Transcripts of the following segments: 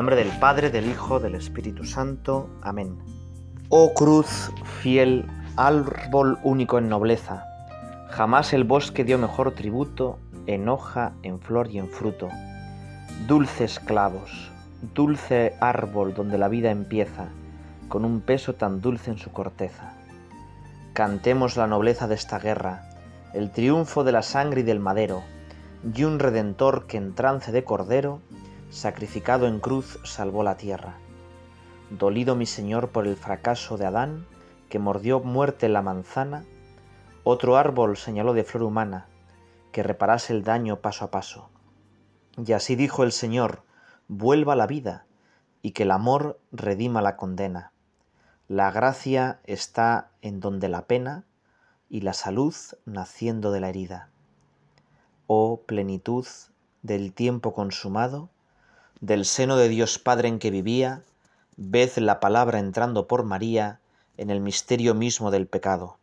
nombre del Padre, del Hijo, del Espíritu Santo. Amén. Oh cruz fiel, árbol único en nobleza, jamás el bosque dio mejor tributo en hoja, en flor y en fruto. Dulces clavos, dulce árbol donde la vida empieza, con un peso tan dulce en su corteza. Cantemos la nobleza de esta guerra, el triunfo de la sangre y del madero, y un redentor que en trance de cordero, sacrificado en cruz, salvó la tierra. Dolido mi Señor por el fracaso de Adán, que mordió muerte la manzana, otro árbol señaló de flor humana, que reparase el daño paso a paso. Y así dijo el Señor, vuelva la vida, y que el amor redima la condena. La gracia está en donde la pena, y la salud naciendo de la herida. Oh plenitud del tiempo consumado, del seno de Dios Padre en que vivía, ved la palabra entrando por María en el misterio mismo del pecado.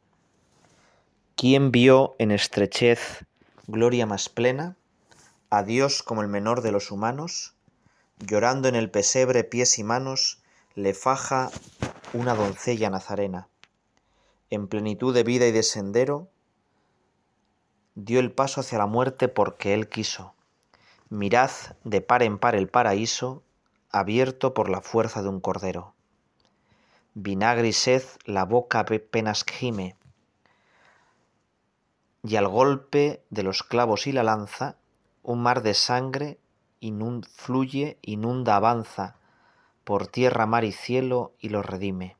¿Quién vio en estrechez gloria más plena? A Dios como el menor de los humanos, llorando en el pesebre pies y manos, le faja una doncella nazarena. En plenitud de vida y de sendero, dio el paso hacia la muerte porque él quiso. Mirad de par en par el paraíso, abierto por la fuerza de un cordero. Vinagre y sed la boca apenas gime, y al golpe de los clavos y la lanza, un mar de sangre fluye, inunda, avanza, por tierra, mar y cielo, y los redime.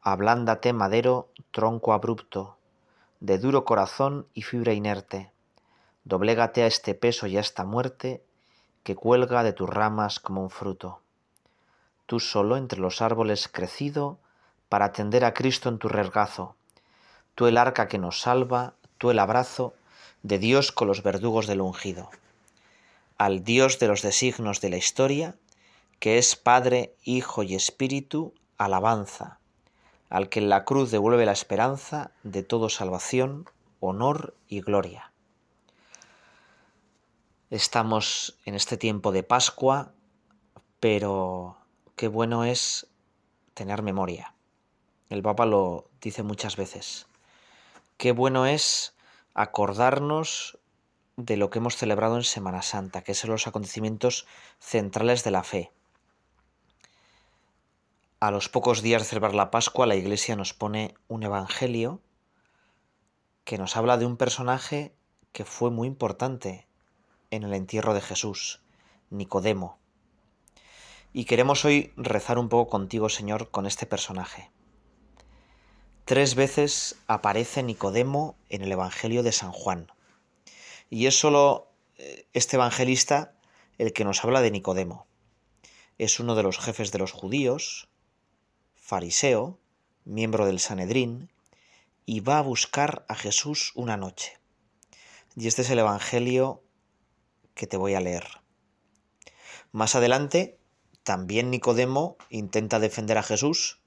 Ablándate, madero, tronco abrupto, de duro corazón y fibra inerte, doblégate a este peso y a esta muerte, que cuelga de tus ramas como un fruto. Tú solo entre los árboles crecido, para atender a Cristo en tu regazo, tú el arca que nos salva, tú el abrazo de Dios con los verdugos del ungido. Al Dios de los designos de la historia, que es Padre, Hijo y Espíritu, alabanza, al que en la cruz devuelve la esperanza de todo salvación, honor y gloria. Estamos en este tiempo de Pascua, pero qué bueno es tener memoria. El Papa lo dice muchas veces. Qué bueno es acordarnos de lo que hemos celebrado en Semana Santa, que son los acontecimientos centrales de la fe. A los pocos días de celebrar la Pascua, la Iglesia nos pone un Evangelio que nos habla de un personaje que fue muy importante en el entierro de Jesús, Nicodemo. Y queremos hoy rezar un poco contigo, Señor, con este personaje. Tres veces aparece Nicodemo en el Evangelio de San Juan. Y es solo eh, este evangelista el que nos habla de Nicodemo. Es uno de los jefes de los judíos, fariseo, miembro del Sanedrín, y va a buscar a Jesús una noche. Y este es el Evangelio que te voy a leer. Más adelante, también Nicodemo intenta defender a Jesús,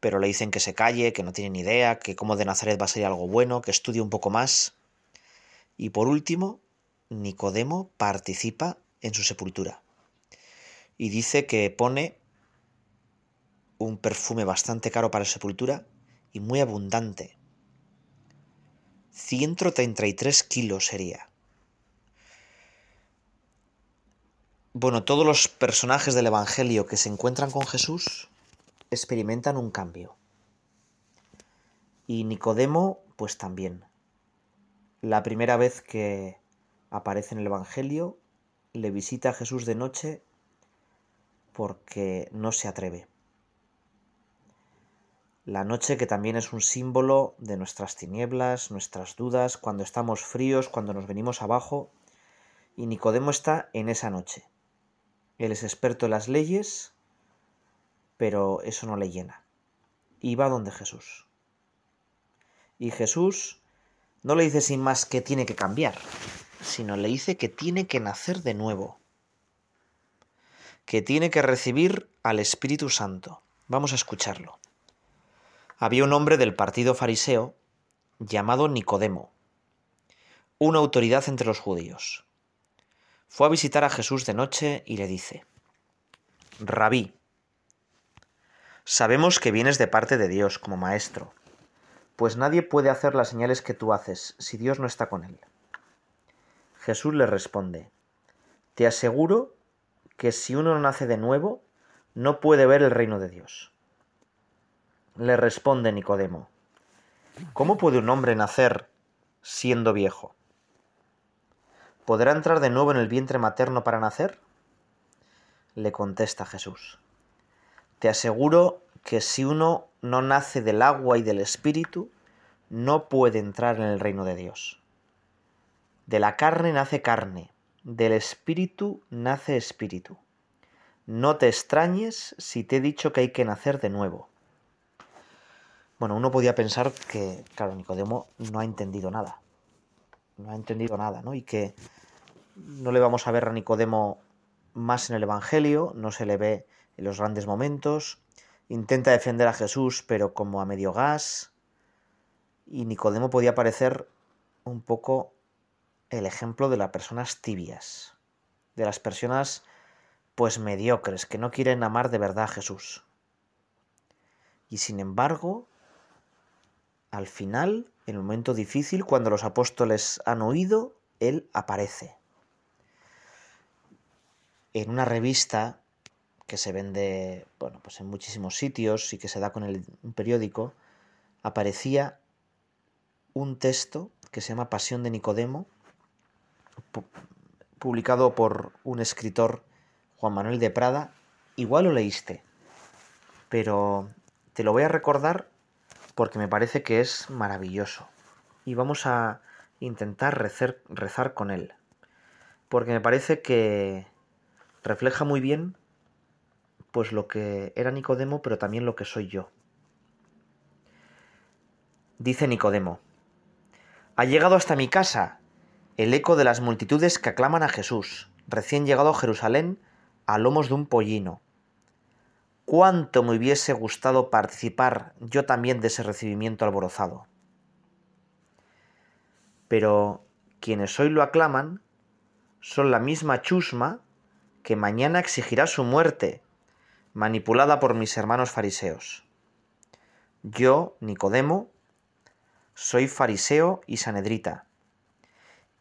pero le dicen que se calle, que no tiene ni idea, que como de Nazaret va a ser algo bueno, que estudie un poco más. Y por último, Nicodemo participa en su sepultura. Y dice que pone un perfume bastante caro para la sepultura y muy abundante. 133 kilos sería. Bueno, todos los personajes del Evangelio que se encuentran con Jesús experimentan un cambio. Y Nicodemo, pues también. La primera vez que aparece en el Evangelio, le visita a Jesús de noche porque no se atreve. La noche que también es un símbolo de nuestras tinieblas, nuestras dudas, cuando estamos fríos, cuando nos venimos abajo, y Nicodemo está en esa noche. Él es experto en las leyes, pero eso no le llena. Y va donde Jesús. Y Jesús no le dice sin más que tiene que cambiar, sino le dice que tiene que nacer de nuevo, que tiene que recibir al Espíritu Santo. Vamos a escucharlo. Había un hombre del partido fariseo llamado Nicodemo, una autoridad entre los judíos fue a visitar a Jesús de noche y le dice, Rabí, sabemos que vienes de parte de Dios como maestro, pues nadie puede hacer las señales que tú haces si Dios no está con él. Jesús le responde, Te aseguro que si uno no nace de nuevo, no puede ver el reino de Dios. Le responde Nicodemo, ¿cómo puede un hombre nacer siendo viejo? ¿Podrá entrar de nuevo en el vientre materno para nacer? Le contesta Jesús, Te aseguro que si uno no nace del agua y del espíritu, no puede entrar en el reino de Dios. De la carne nace carne, del espíritu nace espíritu. No te extrañes si te he dicho que hay que nacer de nuevo. Bueno, uno podía pensar que, claro, Nicodemo no ha entendido nada. No ha entendido nada, ¿no? Y que no le vamos a ver a Nicodemo más en el Evangelio, no se le ve en los grandes momentos. Intenta defender a Jesús, pero como a medio gas. Y Nicodemo podía parecer un poco el ejemplo de las personas tibias, de las personas pues mediocres, que no quieren amar de verdad a Jesús. Y sin embargo, al final, en el momento difícil, cuando los apóstoles han oído, Él aparece. En una revista que se vende bueno, pues en muchísimos sitios y que se da con el, periódico, aparecía un texto que se llama Pasión de Nicodemo, publicado por un escritor, Juan Manuel de Prada, igual lo leíste, pero te lo voy a recordar porque me parece que es maravilloso. Y vamos a intentar rezar, rezar con él, porque me parece que refleja muy bien pues lo que era Nicodemo, pero también lo que soy yo. Dice Nicodemo, ha llegado hasta mi casa el eco de las multitudes que aclaman a Jesús, recién llegado a Jerusalén, a lomos de un pollino. Cuánto me hubiese gustado participar yo también de ese recibimiento alborozado. Pero quienes hoy lo aclaman son la misma chusma que mañana exigirá su muerte, manipulada por mis hermanos fariseos. Yo, Nicodemo, soy fariseo y sanedrita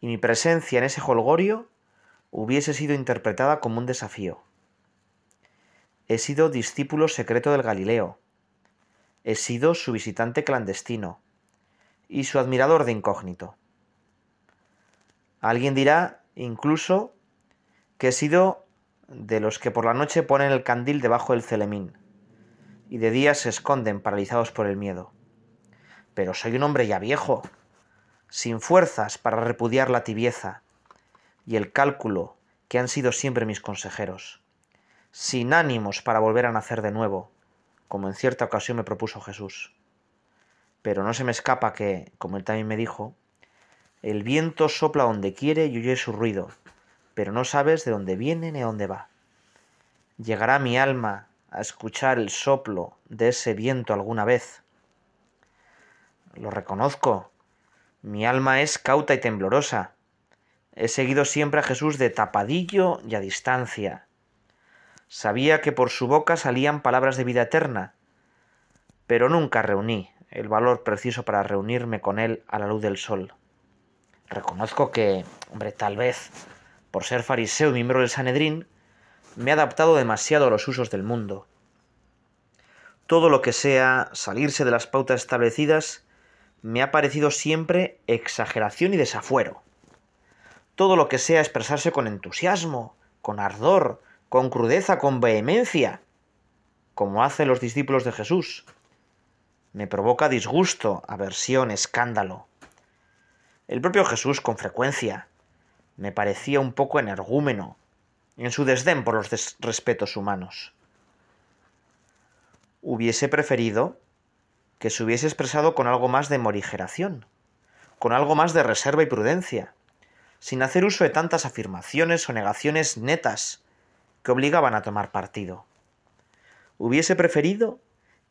y mi presencia en ese holgorio hubiese sido interpretada como un desafío. He sido discípulo secreto del Galileo, he sido su visitante clandestino y su admirador de incógnito. Alguien dirá incluso que he sido de los que por la noche ponen el candil debajo del celemín y de día se esconden paralizados por el miedo. Pero soy un hombre ya viejo, sin fuerzas para repudiar la tibieza y el cálculo que han sido siempre mis consejeros, sin ánimos para volver a nacer de nuevo, como en cierta ocasión me propuso Jesús. Pero no se me escapa que, como él también me dijo, el viento sopla donde quiere y oye su ruido, pero no sabes de dónde viene ni a dónde va. ¿Llegará mi alma a escuchar el soplo de ese viento alguna vez? Lo reconozco, mi alma es cauta y temblorosa. He seguido siempre a Jesús de tapadillo y a distancia. Sabía que por su boca salían palabras de vida eterna, pero nunca reuní el valor preciso para reunirme con él a la luz del sol. Reconozco que, hombre, tal vez, por ser fariseo y miembro del Sanedrín, me he adaptado demasiado a los usos del mundo. Todo lo que sea salirse de las pautas establecidas me ha parecido siempre exageración y desafuero. Todo lo que sea expresarse con entusiasmo, con ardor, con crudeza, con vehemencia, como hacen los discípulos de Jesús, me provoca disgusto, aversión, escándalo. El propio Jesús, con frecuencia, me parecía un poco energúmeno en su desdén por los respetos humanos. Hubiese preferido que se hubiese expresado con algo más de morigeración, con algo más de reserva y prudencia, sin hacer uso de tantas afirmaciones o negaciones netas que obligaban a tomar partido. Hubiese preferido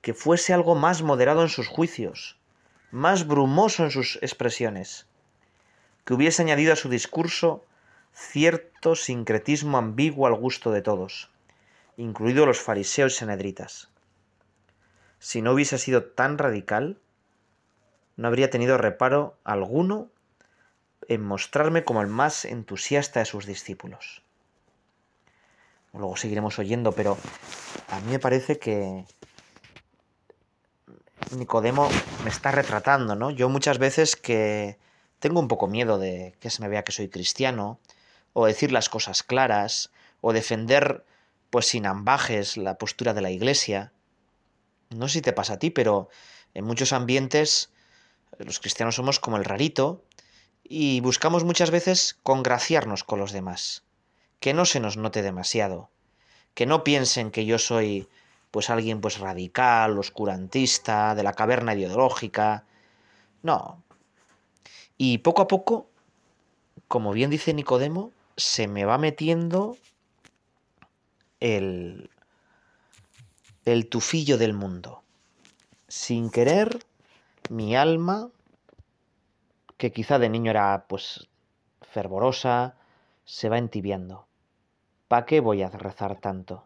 que fuese algo más moderado en sus juicios, más brumoso en sus expresiones, que hubiese añadido a su discurso cierto sincretismo ambiguo al gusto de todos, incluidos los fariseos y senedritas. Si no hubiese sido tan radical, no habría tenido reparo alguno en mostrarme como el más entusiasta de sus discípulos. Luego seguiremos oyendo, pero a mí me parece que Nicodemo me está retratando, ¿no? Yo muchas veces que tengo un poco miedo de que se me vea que soy cristiano, o decir las cosas claras, o defender, pues sin ambajes, la postura de la iglesia. No sé si te pasa a ti, pero en muchos ambientes los cristianos somos como el rarito y buscamos muchas veces congraciarnos con los demás, que no se nos note demasiado, que no piensen que yo soy pues alguien pues radical, oscurantista, de la caverna ideológica. No. Y poco a poco, como bien dice Nicodemo, se me va metiendo el el tufillo del mundo. Sin querer, mi alma, que quizá de niño era pues fervorosa, se va entibiando. ¿Para qué voy a rezar tanto?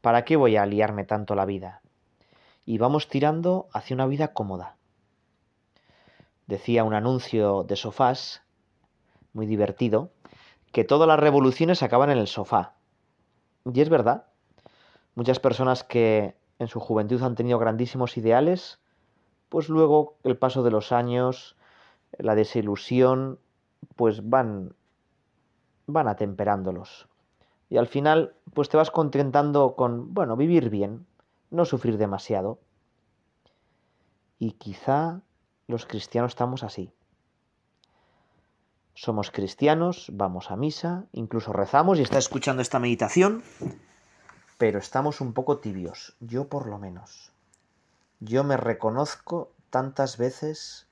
¿Para qué voy a liarme tanto la vida? Y vamos tirando hacia una vida cómoda. Decía un anuncio de sofás, muy divertido, que todas las revoluciones acaban en el sofá. Y es verdad. Muchas personas que en su juventud han tenido grandísimos ideales, pues luego el paso de los años, la desilusión, pues van van atemperándolos. Y al final, pues te vas contentando con, bueno, vivir bien, no sufrir demasiado. Y quizá los cristianos estamos así. Somos cristianos, vamos a misa, incluso rezamos y está escuchando esta meditación, pero estamos un poco tibios, yo por lo menos. Yo me reconozco tantas veces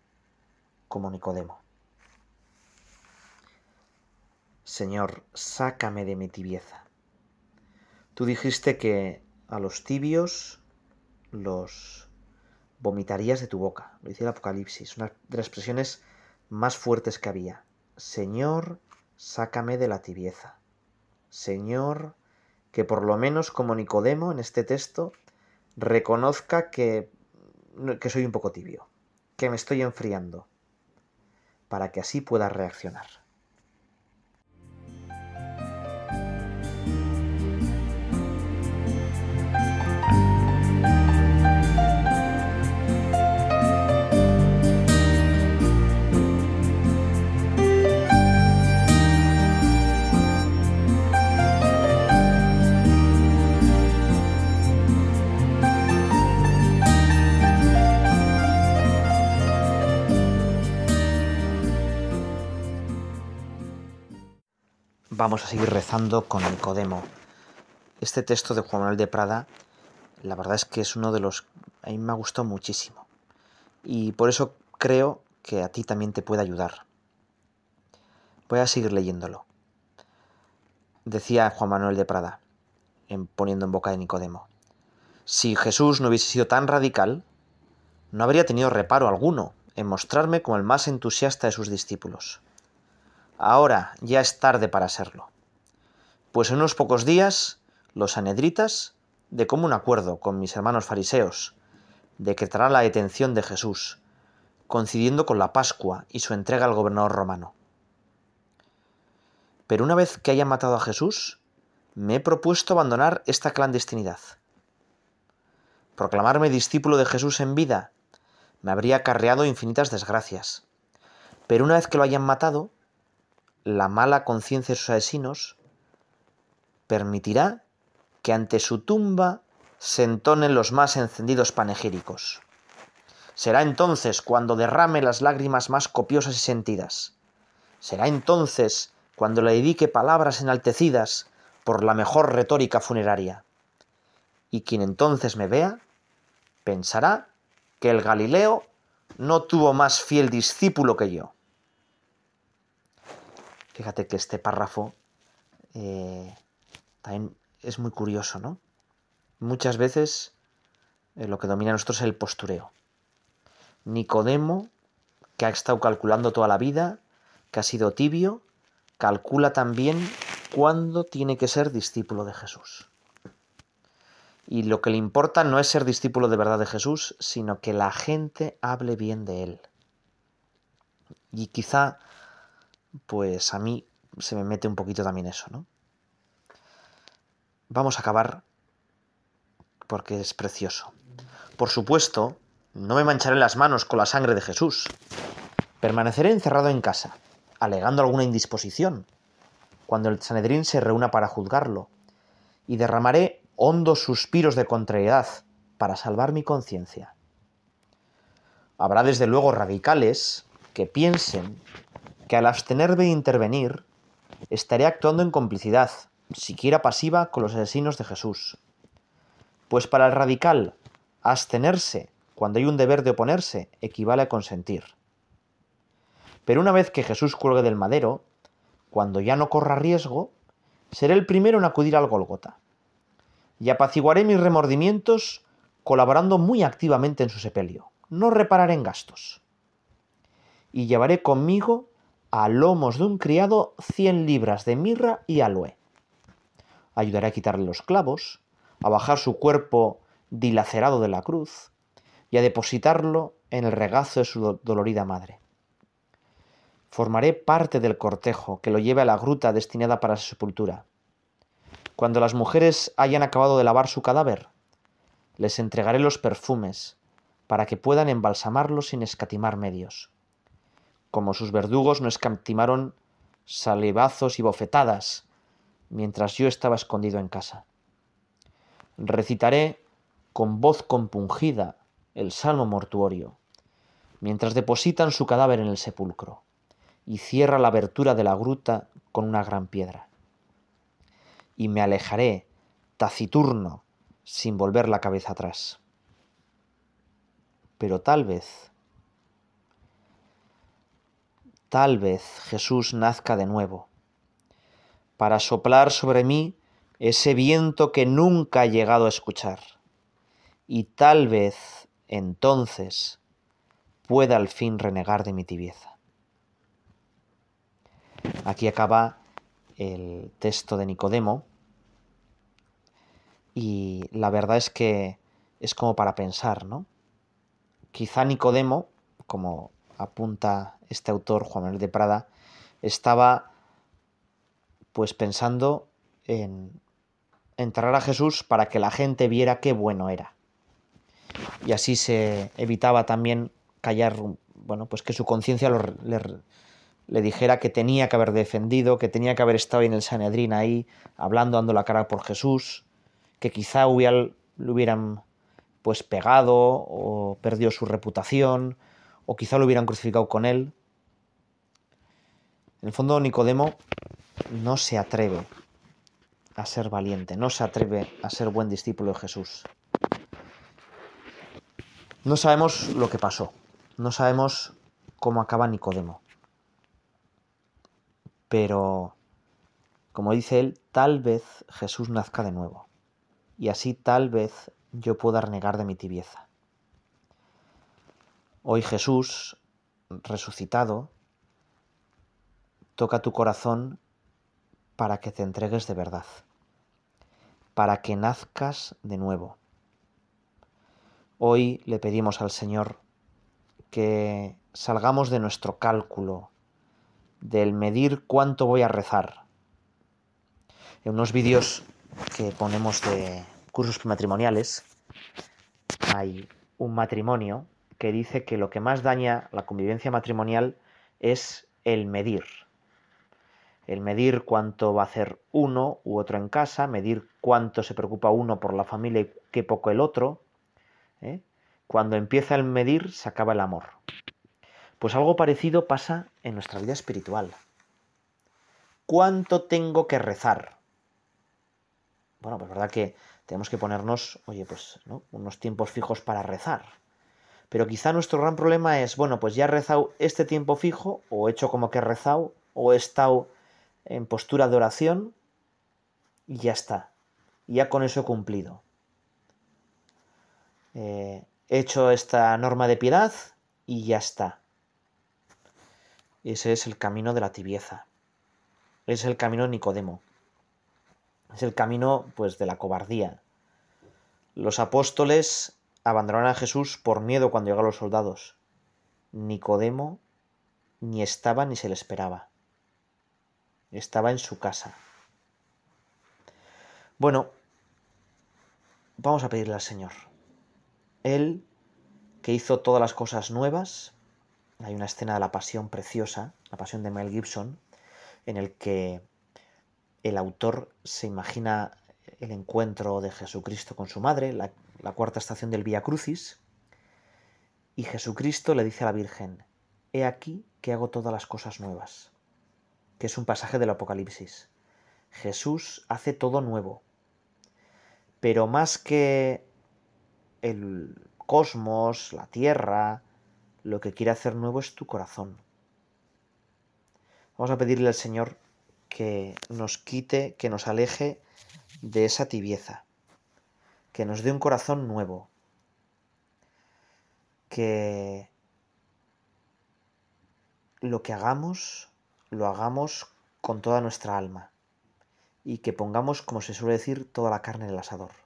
como Nicodemo. Señor, sácame de mi tibieza. Tú dijiste que a los tibios los vomitarías de tu boca. Lo dice el Apocalipsis, una de las expresiones más fuertes que había. Señor, sácame de la tibieza. Señor, que por lo menos como Nicodemo en este texto reconozca que, que soy un poco tibio, que me estoy enfriando, para que así pueda reaccionar. Vamos a seguir rezando con Nicodemo. Este texto de Juan Manuel de Prada, la verdad es que es uno de los... A mí me ha gustado muchísimo. Y por eso creo que a ti también te puede ayudar. Voy a seguir leyéndolo. Decía Juan Manuel de Prada, en, poniendo en boca de Nicodemo, si Jesús no hubiese sido tan radical, no habría tenido reparo alguno en mostrarme como el más entusiasta de sus discípulos. Ahora ya es tarde para serlo. Pues en unos pocos días, los anedritas, de común acuerdo con mis hermanos fariseos, decretarán la detención de Jesús, coincidiendo con la Pascua y su entrega al gobernador romano. Pero una vez que haya matado a Jesús, me he propuesto abandonar esta clandestinidad. Proclamarme discípulo de Jesús en vida me habría acarreado infinitas desgracias. Pero una vez que lo hayan matado, la mala conciencia de sus asesinos permitirá que ante su tumba se entonen los más encendidos panegíricos. Será entonces cuando derrame las lágrimas más copiosas y sentidas. Será entonces cuando le dedique palabras enaltecidas por la mejor retórica funeraria. Y quien entonces me vea, pensará que el Galileo no tuvo más fiel discípulo que yo. Fíjate que este párrafo eh, también es muy curioso, ¿no? Muchas veces eh, lo que domina a nosotros es el postureo. Nicodemo, que ha estado calculando toda la vida, que ha sido tibio, calcula también cuándo tiene que ser discípulo de Jesús. Y lo que le importa no es ser discípulo de verdad de Jesús, sino que la gente hable bien de él. Y quizá, pues a mí se me mete un poquito también eso, ¿no? Vamos a acabar porque es precioso. Por supuesto, no me mancharé las manos con la sangre de Jesús. Permaneceré encerrado en casa, alegando alguna indisposición, cuando el Sanedrín se reúna para juzgarlo, y derramaré hondos suspiros de contrariedad para salvar mi conciencia. Habrá desde luego radicales que piensen que al abstenerme de intervenir, estaré actuando en complicidad, siquiera pasiva, con los asesinos de Jesús. Pues para el radical, abstenerse cuando hay un deber de oponerse equivale a consentir. Pero una vez que Jesús cuelgue del madero, cuando ya no corra riesgo, seré el primero en acudir al Golgota. Y apaciguaré mis remordimientos colaborando muy activamente en su sepelio. No repararé en gastos. Y llevaré conmigo a lomos de un criado cien libras de mirra y aloe. Ayudaré a quitarle los clavos, a bajar su cuerpo dilacerado de la cruz, y a depositarlo en el regazo de su dolorida madre. Formaré parte del cortejo que lo lleve a la gruta destinada para su sepultura. Cuando las mujeres hayan acabado de lavar su cadáver, les entregaré los perfumes para que puedan embalsamarlo sin escatimar medios. Como sus verdugos no escatimaron salivazos y bofetadas mientras yo estaba escondido en casa. Recitaré con voz compungida el salmo mortuorio, mientras depositan su cadáver en el sepulcro, y cierra la abertura de la gruta con una gran piedra. Y me alejaré, taciturno, sin volver la cabeza atrás. Pero tal vez, tal vez Jesús nazca de nuevo, para soplar sobre mí ese viento que nunca he llegado a escuchar, y tal vez entonces pueda al fin renegar de mi tibieza. Aquí acaba el texto de Nicodemo y la verdad es que es como para pensar, ¿no? Quizá Nicodemo, como apunta este autor, Juan Manuel de Prada, estaba pues pensando en enterrar a Jesús para que la gente viera qué bueno era. Y así se evitaba también callar, bueno, pues que su conciencia le, dijera que tenía que haber defendido, que tenía que haber estado en el Sanedrín ahí, hablando, dando la cara por Jesús, que quizá hubiera, le hubieran pues pegado o perdió su reputación, o quizá lo hubieran crucificado con él. En el fondo, Nicodemo no se atreve a ser valiente, no se atreve a ser buen discípulo de Jesús. No sabemos lo que pasó, no sabemos cómo acaba Nicodemo. Pero, como dice él, tal vez Jesús nazca de nuevo, y así tal vez yo pueda renegar de mi tibieza. Hoy Jesús, resucitado, toca tu corazón para que te entregues de verdad, para que nazcas de nuevo Hoy le pedimos al Señor que salgamos de nuestro cálculo, del medir cuánto voy a rezar. En unos vídeos que ponemos de cursos matrimoniales hay un matrimonio que dice que lo que más daña la convivencia matrimonial es el medir. El medir cuánto va a hacer uno u otro en casa, medir cuánto se preocupa uno por la familia y qué poco el otro, ¿eh? Cuando empieza el medir, se acaba el amor. Pues algo parecido pasa en nuestra vida espiritual. ¿Cuánto tengo que rezar? Bueno, pues verdad que tenemos que ponernos, oye, pues, unos tiempos fijos para rezar. Pero quizá nuestro gran problema es, bueno, pues ya he rezado este tiempo fijo, o he hecho como que he rezado, o he estado en postura de oración, y ya está. ya con eso he cumplido. Eh, he hecho esta norma de piedad y ya está. Ese es el camino de la tibieza. Es el camino de Nicodemo. Es el camino, pues, de la cobardía. Los apóstoles abandonaron a Jesús por miedo cuando llegaron los soldados. Nicodemo ni estaba ni se le esperaba. Estaba en su casa. Bueno, vamos a pedirle al Señor. Él, que hizo todas las cosas nuevas, hay una escena de la pasión preciosa, la pasión de Mel Gibson, en el que el autor se imagina el encuentro de Jesucristo con su madre, la, la cuarta estación del Vía Crucis, y Jesucristo le dice a la Virgen, He aquí que hago todas las cosas nuevas, que es un pasaje del Apocalipsis. Jesús hace todo nuevo, pero más que el cosmos, la tierra, lo que quiere hacer nuevo es tu corazón. Vamos a pedirle al Señor que nos quite, que nos aleje de esa tibieza, que nos dé un corazón nuevo, que lo que hagamos, lo hagamos con toda nuestra alma y que pongamos, como se suele decir, toda la carne en el asador.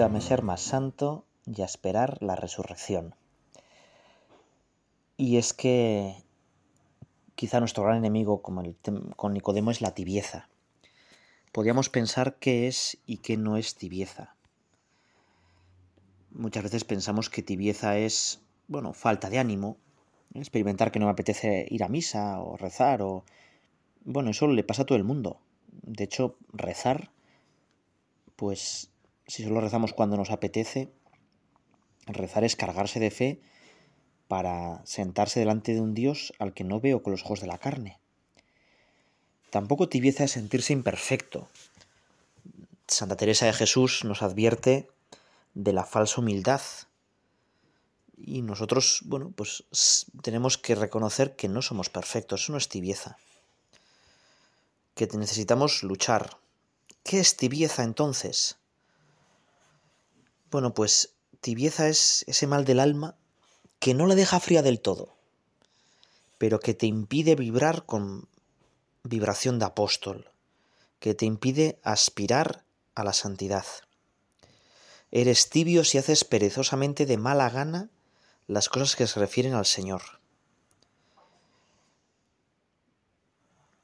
Ayúdame a ser más santo y a esperar la resurrección. Y es que quizá nuestro gran enemigo como el con Nicodemo es la tibieza. Podríamos pensar qué es y qué no es tibieza. Muchas veces pensamos que tibieza es, bueno, falta de ánimo, experimentar que no me apetece ir a misa o rezar o... Bueno, eso le pasa a todo el mundo. De hecho, rezar, pues si solo rezamos cuando nos apetece, rezar es cargarse de fe para sentarse delante de un Dios al que no veo con los ojos de la carne. Tampoco tibieza es sentirse imperfecto. Santa Teresa de Jesús nos advierte de la falsa humildad. Y nosotros, bueno, pues tenemos que reconocer que no somos perfectos, eso no es tibieza. Que necesitamos luchar. ¿Qué es tibieza entonces? Bueno, pues tibieza es ese mal del alma que no la deja fría del todo, pero que te impide vibrar con vibración de apóstol, que te impide aspirar a la santidad. Eres tibio si haces perezosamente de mala gana las cosas que se refieren al Señor.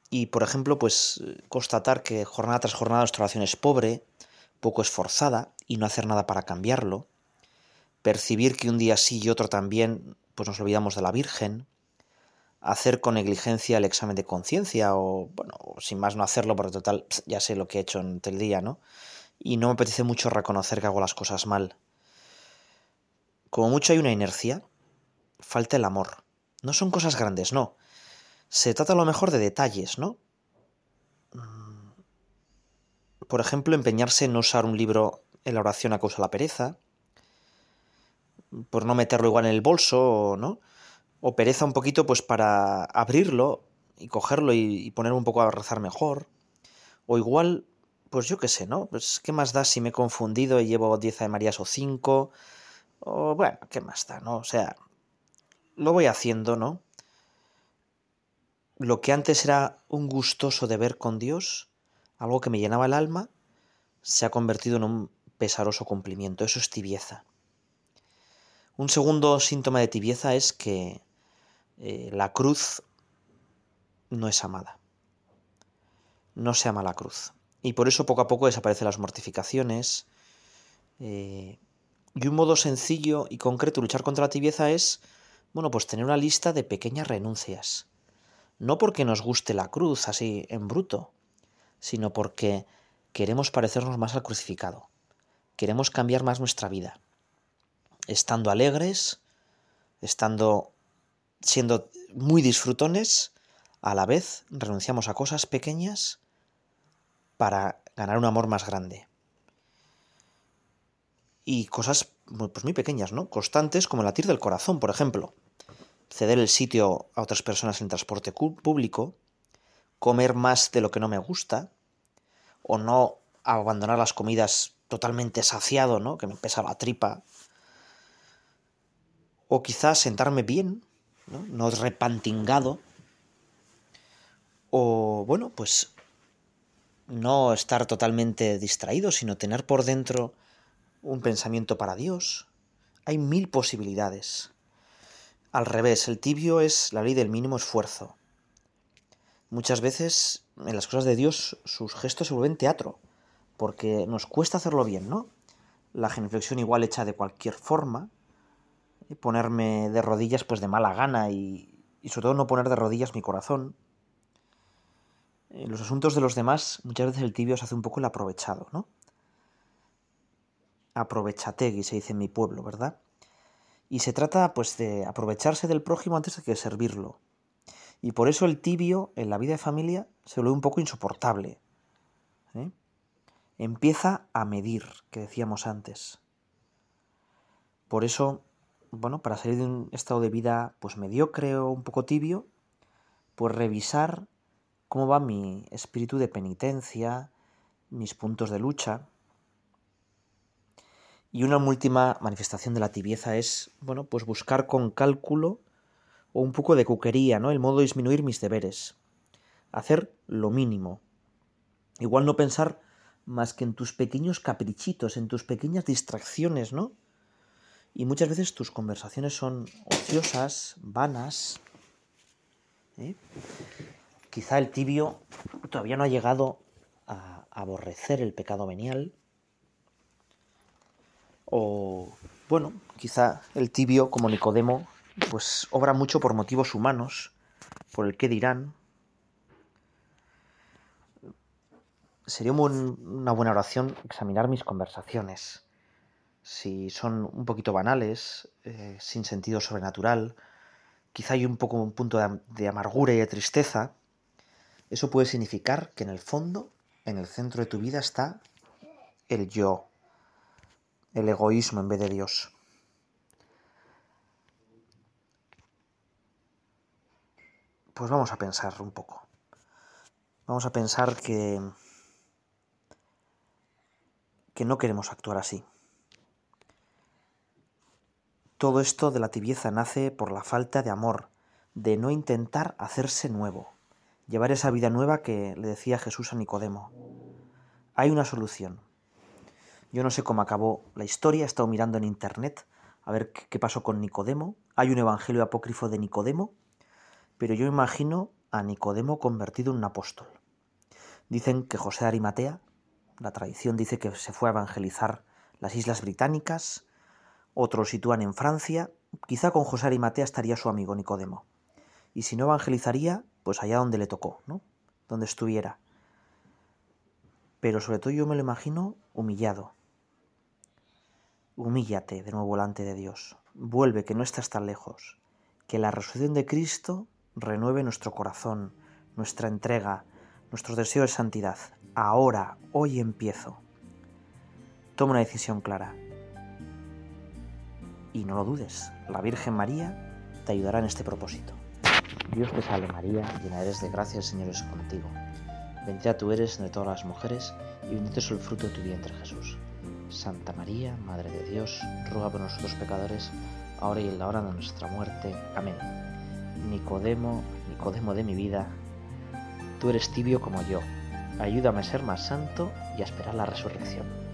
Y, por ejemplo, pues eh, constatar que jornada tras jornada nuestra oración es pobre, poco esforzada, y no hacer nada para cambiarlo. Percibir que un día sí y otro también, pues nos olvidamos de la Virgen. Hacer con negligencia el examen de conciencia, o, bueno, sin más no hacerlo, porque total, ya sé lo que he hecho en el día, ¿no? Y no me apetece mucho reconocer que hago las cosas mal. Como mucho hay una inercia, falta el amor. No son cosas grandes, no. Se trata a lo mejor de detalles, ¿no? Mm, Por ejemplo, empeñarse en no usar un libro la oración a causa de la pereza, por no meterlo igual en el bolso, ¿no? O pereza un poquito pues para abrirlo y cogerlo y, y poner un poco a rezar mejor. O igual, pues yo qué sé, ¿no? Pues qué más da si me he confundido y llevo 10 de Marías o 5. O bueno, qué más da, ¿no? O sea, lo voy haciendo, ¿no? Lo que antes era un gustoso deber con Dios, algo que me llenaba el alma, se ha convertido en un pesaroso cumplimiento. Eso es tibieza. Un segundo síntoma de tibieza es que eh, la cruz no es amada. No se ama la cruz. Y por eso poco a poco desaparecen las mortificaciones. eh, y un modo sencillo y concreto de luchar contra la tibieza es, bueno, pues tener una lista de pequeñas renuncias. No porque nos guste la cruz así en bruto, sino porque queremos parecernos más al crucificado. Queremos cambiar más nuestra vida. Estando alegres, estando siendo muy disfrutones, a la vez renunciamos a cosas pequeñas para ganar un amor más grande. y cosas pues muy pequeñas, ¿no? Constantes como el latir del corazón, por ejemplo. Ceder el sitio a otras personas en transporte público, comer más de lo que no me gusta, o no abandonar las comidas totalmente saciado, ¿no? Que me pesa la tripa. O quizás sentarme bien, ¿no? No repantingado. O, bueno, pues no estar totalmente distraído, sino tener por dentro un pensamiento para Dios. Hay mil posibilidades. Al revés, el tibio es la ley del mínimo esfuerzo. Muchas veces en las cosas de Dios sus gestos se vuelven teatro, porque nos cuesta hacerlo bien, ¿no? La genuflexión igual hecha de cualquier forma, y ponerme de rodillas pues de mala gana y, sobre todo no poner de rodillas mi corazón. En los asuntos de los demás muchas veces el tibio se hace un poco el aprovechado, ¿no? Aprovechategui se dice en mi pueblo, ¿verdad? Y se trata pues de aprovecharse del prójimo antes de que servirlo. Y por eso el tibio en la vida de familia se vuelve un poco insoportable. ¿eh? Empieza a medir, que decíamos antes. Por eso, bueno, para salir de un estado de vida pues mediocre o un poco tibio, pues revisar cómo va mi espíritu de penitencia, mis puntos de lucha. Y una última manifestación de la tibieza es, bueno, pues buscar con cálculo o un poco de cuquería, ¿no? El modo de disminuir mis deberes. Hacer lo mínimo. Igual no pensar más que en tus pequeños caprichitos, en tus pequeñas distracciones, ¿no? Y muchas veces tus conversaciones son ociosas, vanas. ¿eh? Quizá el tibio todavía no ha llegado a aborrecer el pecado venial. O, bueno, quizá el tibio, como Nicodemo, pues obra mucho por motivos humanos, por el qué dirán. Sería una buena oración examinar mis conversaciones, si son un poquito banales, eh, sin sentido sobrenatural, quizá hay un poco un punto de amargura y de tristeza, eso puede significar que en el fondo, en el centro de tu vida está el yo, el egoísmo en vez de Dios. Pues vamos a pensar un poco. Vamos a pensar que que no queremos actuar así. Todo esto de la tibieza nace por la falta de amor, de no intentar hacerse nuevo, llevar esa vida nueva que le decía Jesús a Nicodemo. Hay una solución. Yo no sé cómo acabó la historia, he estado mirando en internet a ver qué pasó con Nicodemo. Hay un evangelio apócrifo de Nicodemo pero yo imagino a Nicodemo convertido en un apóstol. Dicen que José Arimatea, la tradición dice que se fue a evangelizar las Islas Británicas, otros sitúan en Francia, quizá con José Arimatea estaría su amigo Nicodemo. Y si no evangelizaría, pues allá donde le tocó, ¿no? Donde estuviera. Pero sobre todo yo me lo imagino humillado. Humíllate de nuevo delante de Dios. Vuelve, que no estás tan lejos. Que la resurrección de Cristo renueve nuestro corazón, nuestra entrega, nuestro deseo de santidad. Ahora, hoy empiezo. Toma una decisión clara. Y no lo dudes, la Virgen María te ayudará en este propósito. Dios te salve María, llena eres de gracia, el Señor es contigo. Bendita tú eres entre todas las mujeres y bendito es el fruto de tu vientre Jesús. Santa María, Madre de Dios, ruega por nosotros pecadores, ahora y en la hora de nuestra muerte. Amén. Nicodemo, Nicodemo de mi vida, tú eres tibio como yo. Ayúdame a ser más santo y a esperar la resurrección.